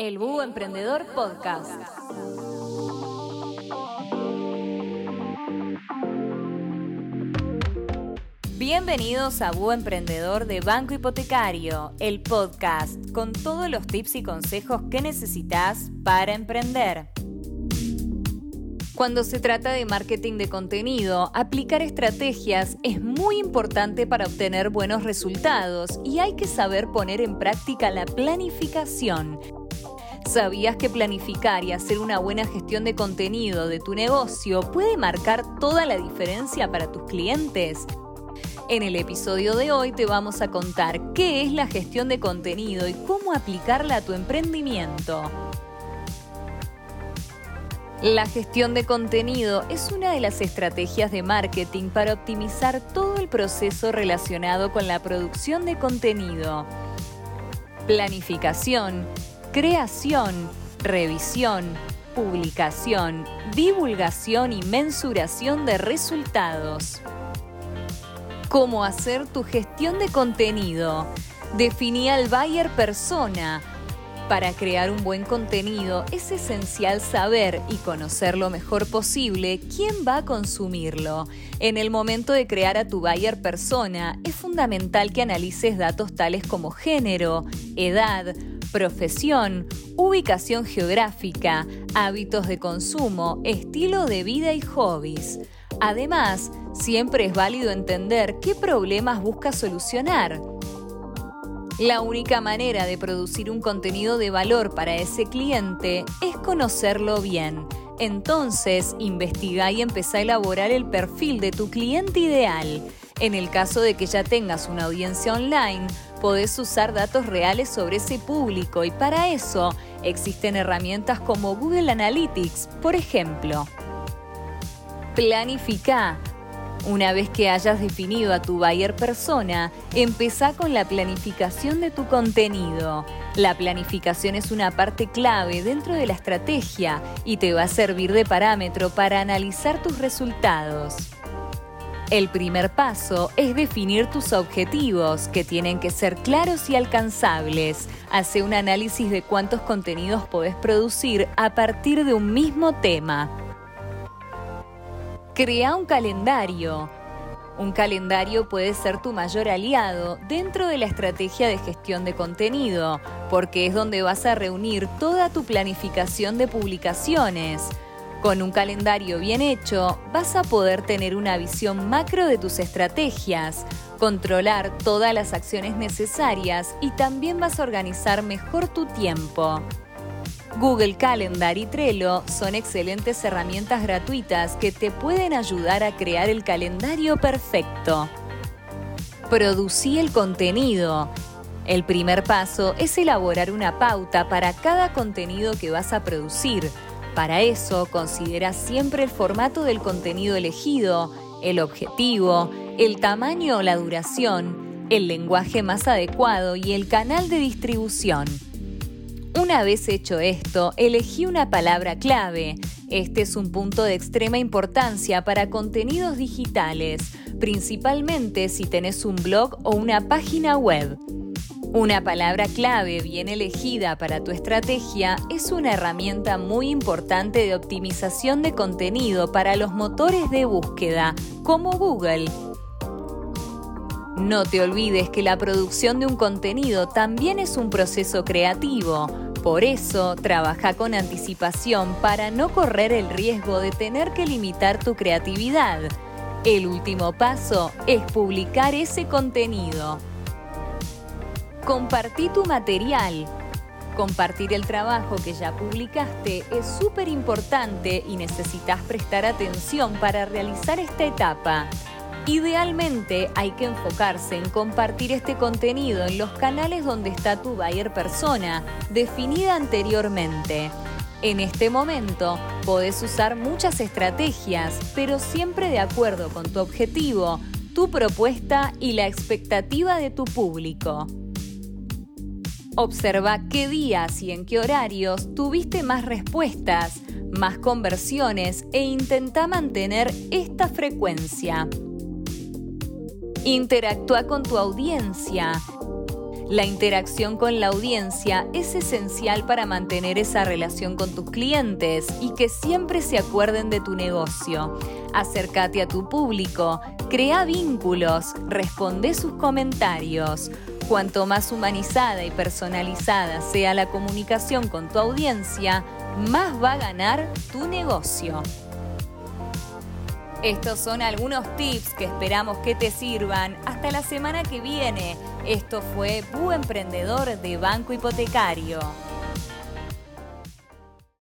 El Búho Emprendedor Podcast. Bienvenidos a Búho Emprendedor de Banco Hipotecario, el podcast con todos los tips y consejos que necesitas para emprender. Cuando se trata de marketing de contenido, aplicar estrategias es muy importante para obtener buenos resultados y hay que saber poner en práctica la planificación. ¿Sabías que planificar y hacer una buena gestión de contenido de tu negocio puede marcar toda la diferencia para tus clientes? En el episodio de hoy te vamos a contar qué es la gestión de contenido y cómo aplicarla a tu emprendimiento. La gestión de contenido es una de las estrategias de marketing para optimizar todo el proceso relacionado con la producción de contenido. Planificación, creación, revisión, publicación, divulgación y mensuración de resultados. ¿Cómo hacer tu gestión de contenido? Definí al buyer persona para crear un buen contenido es esencial saber y conocer lo mejor posible quién va a consumirlo. En el momento de crear a tu buyer persona, es fundamental que analices datos tales como género, edad, profesión, ubicación geográfica, hábitos de consumo, estilo de vida y hobbies. Además, siempre es válido entender qué problemas busca solucionar la única manera de producir un contenido de valor para ese cliente es conocerlo bien. Entonces, investiga y empieza a elaborar el perfil de tu cliente ideal. En el caso de que ya tengas una audiencia online, podés usar datos reales sobre ese público y para eso existen herramientas como Google Analytics, por ejemplo. Planifica una vez que hayas definido a tu buyer persona, empieza con la planificación de tu contenido. La planificación es una parte clave dentro de la estrategia y te va a servir de parámetro para analizar tus resultados. El primer paso es definir tus objetivos, que tienen que ser claros y alcanzables. Hace un análisis de cuántos contenidos podés producir a partir de un mismo tema. Crea un calendario. Un calendario puede ser tu mayor aliado dentro de la estrategia de gestión de contenido, porque es donde vas a reunir toda tu planificación de publicaciones. Con un calendario bien hecho, vas a poder tener una visión macro de tus estrategias, controlar todas las acciones necesarias y también vas a organizar mejor tu tiempo. Google Calendar y Trello son excelentes herramientas gratuitas que te pueden ayudar a crear el calendario perfecto. Producí el contenido. El primer paso es elaborar una pauta para cada contenido que vas a producir. Para eso, considera siempre el formato del contenido elegido, el objetivo, el tamaño o la duración, el lenguaje más adecuado y el canal de distribución. Una vez hecho esto, elegí una palabra clave. Este es un punto de extrema importancia para contenidos digitales, principalmente si tenés un blog o una página web. Una palabra clave bien elegida para tu estrategia es una herramienta muy importante de optimización de contenido para los motores de búsqueda, como Google. No te olvides que la producción de un contenido también es un proceso creativo. Por eso, trabaja con anticipación para no correr el riesgo de tener que limitar tu creatividad. El último paso es publicar ese contenido. Compartí tu material. Compartir el trabajo que ya publicaste es súper importante y necesitas prestar atención para realizar esta etapa. Idealmente hay que enfocarse en compartir este contenido en los canales donde está tu buyer persona, definida anteriormente. En este momento podés usar muchas estrategias, pero siempre de acuerdo con tu objetivo, tu propuesta y la expectativa de tu público. Observa qué días y en qué horarios tuviste más respuestas, más conversiones e intenta mantener esta frecuencia. Interactúa con tu audiencia. La interacción con la audiencia es esencial para mantener esa relación con tus clientes y que siempre se acuerden de tu negocio. Acércate a tu público, crea vínculos, responde sus comentarios. Cuanto más humanizada y personalizada sea la comunicación con tu audiencia, más va a ganar tu negocio. Estos son algunos tips que esperamos que te sirvan. Hasta la semana que viene. Esto fue Bu Emprendedor de Banco Hipotecario.